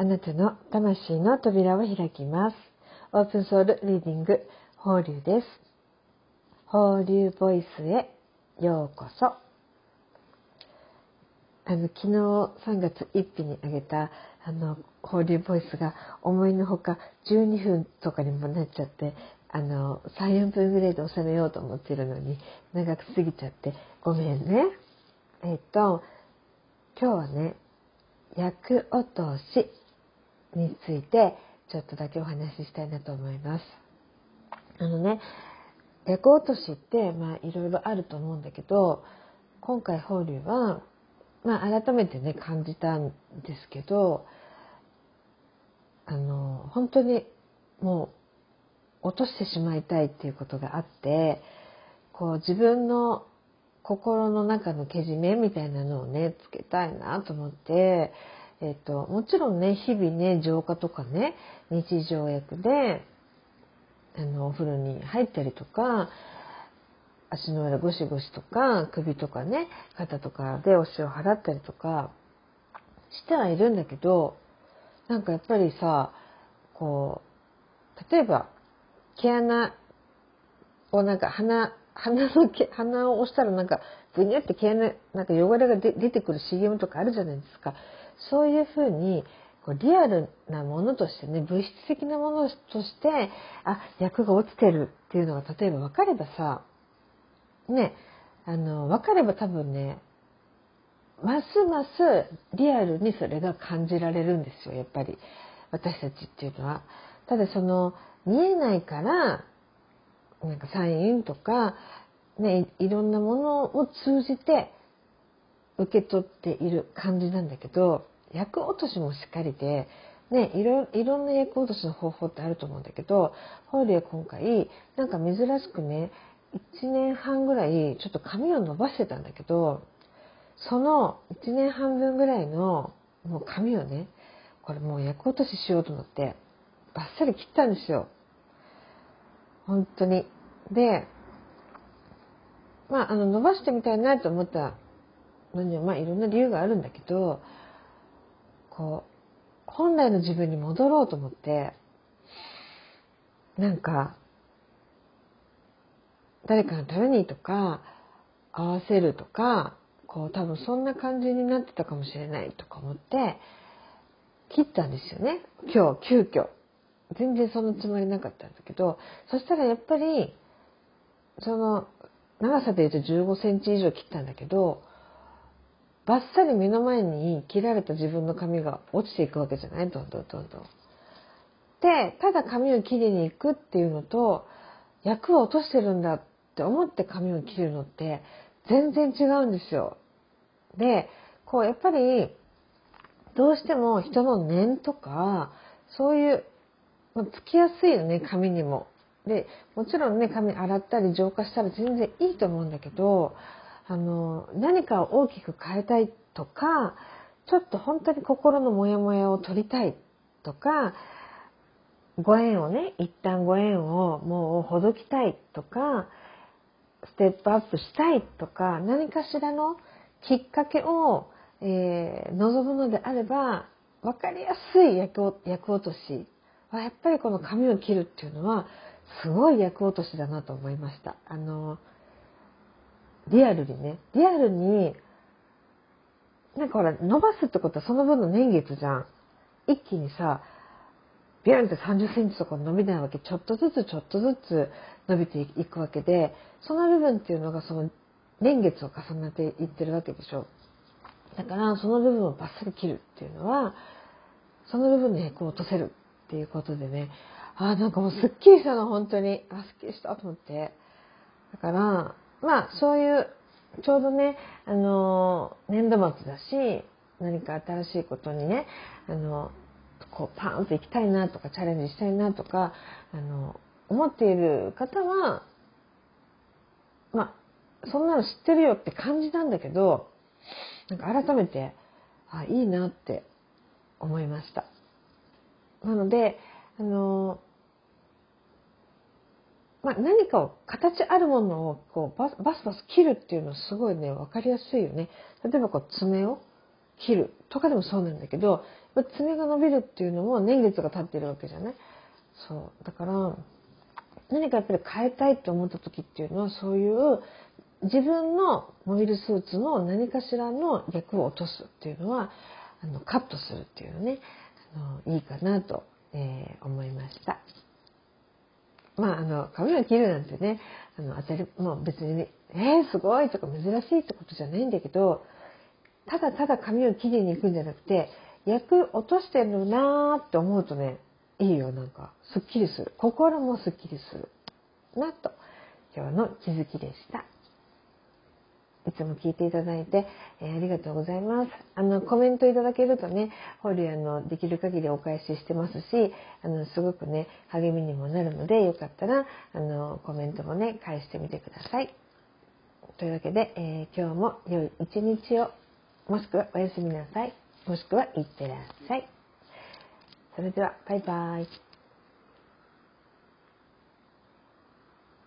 あなたの魂の扉を開きます。オープンソウルリーディング、放流です。放流ボイスへようこそ。あの、昨日3月1日にあげた、あの、放流ボイスが思いのほか12分とかにもなっちゃって、あの、3、4分ぐらいで収めようと思ってるのに、長く過ぎちゃって、ごめんね。えっと、今日はね、役落としについてちょっとだけお話ししたいなと思います。あのね、役落としってまあいろいろあると思うんだけど、今回法隆は、まあ改めてね感じたんですけど、あの、本当にもう落としてしまいたいっていうことがあって、こう自分の心の中のけじめみたいなのをね、つけたいなと思って、えっ、と、もちろんね、日々ね、浄化とかね、日常薬で、あの、お風呂に入ったりとか、足の裏ゴシゴシとか、首とかね、肩とかでお塩払ったりとか、してはいるんだけど、なんかやっぱりさ、こう、例えば、毛穴をなんか鼻、鼻の毛、鼻を押したらなんか、ぐにゃって毛穴、なんか汚れが出てくる CM とかあるじゃないですか。そういうふうにこうリアルなものとしてね物質的なものとしてあ役が落ちてるっていうのが例えば分かればさねあの分かれば多分ねますますリアルにそれが感じられるんですよやっぱり私たちっていうのは。ただその見えないからなんかサインとか、ね、いろんなものを通じて受け取っている感じなんだけど役落としもしっかりで、ね、いろいろんな役落としの方法ってあると思うんだけどホールは今回なんか珍しくね1年半ぐらいちょっと髪を伸ばしてたんだけどその1年半分ぐらいのもう髪をねこれもう役落とししようと思ってバッサリ切ったんですよ。本当に。で、まあ、あの伸ばしてみたいなと思ったのにはまあいろんな理由があるんだけどこう本来の自分に戻ろうと思ってなんか誰かのためにとか合わせるとかこう多分そんな感じになってたかもしれないとか思って切ったんですよね。今日急遽。全然そのつもりなかったんだけどそしたらやっぱりその長さで言うと15センチ以上切ったんだけどバッサリ目の前に切られた自分の髪が落ちていくわけじゃない？どんどんどんどん。で、ただ髪を切りに行くっていうのと、役を落としてるんだって思って髪を切るのって全然違うんですよ。で、こうやっぱりどうしても人の念とか、そういう、まあ、つきやすいよね、髪にも。で、もちろんね、髪洗ったり浄化したら全然いいと思うんだけど、あの、何かを大きく変えたいとか、ちょっと本当に心のモヤモヤを取りたいとか、ご縁をね、一旦ご縁をもうほどきたいとか、ステップアップしたいとか、何かしらのきっかけを、えー、望むのであれば、わかりやすい役役落としは、やっぱりこの髪を切るっていうのは、すごい役落としだなと思いました。あの、リアルにね、リアルに、なんかほら、伸ばすってことはその分の年月じゃん。一気にさ、ビューンって30センチとか伸びないわけ。ちょっとずつちょっとずつ伸びていくわけで、その部分っていうのがその年月を重ねていってるわけでしょ。だからその部分をバッサリ切るっていうのは、その部分でこう落とせるっていうことでね、ああ、なんかもうすっきりしたの、本当に。あ、すっきりしたと思って。だから、まあそういうちょうどね、あの年度末だし何か新しいことにねあのこうパーンと行きたいなとかチャレンジしたいなとかあの思っている方はまあそんなの知ってるよって感じなんだけどなんか改めてあいいなって思いました。なのであのまあ、何かを形あるものをこうバスバス切るっていうのはすごいね分かりやすいよね。例えばこう爪を切るとかでもそうなんだけど爪が伸びるっていうのも年月が経ってるわけじゃない？そうだから何かやっぱり変えたいって思った時っていうのはそういう自分のモビルスーツの何かしらの役を落とすっていうのはあのカットするっていうのねあのいいかなと、えー、思いました。まあ、あの髪を切るなんてねあの当たりもう別に、ね、えー、すごいとか珍しいってことじゃないんだけどただただ髪を切りに行くんじゃなくて役落としてるなーって思うとねいいよなんか。すっきりする。心もすっきりする。なと今日の気づきでした。いつも聞いていただいて、えー、ありがとうございます。あの、コメントいただけるとね、ホリあの、できる限りお返ししてますし、あの、すごくね、励みにもなるので、よかったら、あの、コメントもね、返してみてください。というわけで、えー、今日も良い一日を、もしくはおやすみなさい。もしくは、いってらっしゃい。それでは、バイバイ。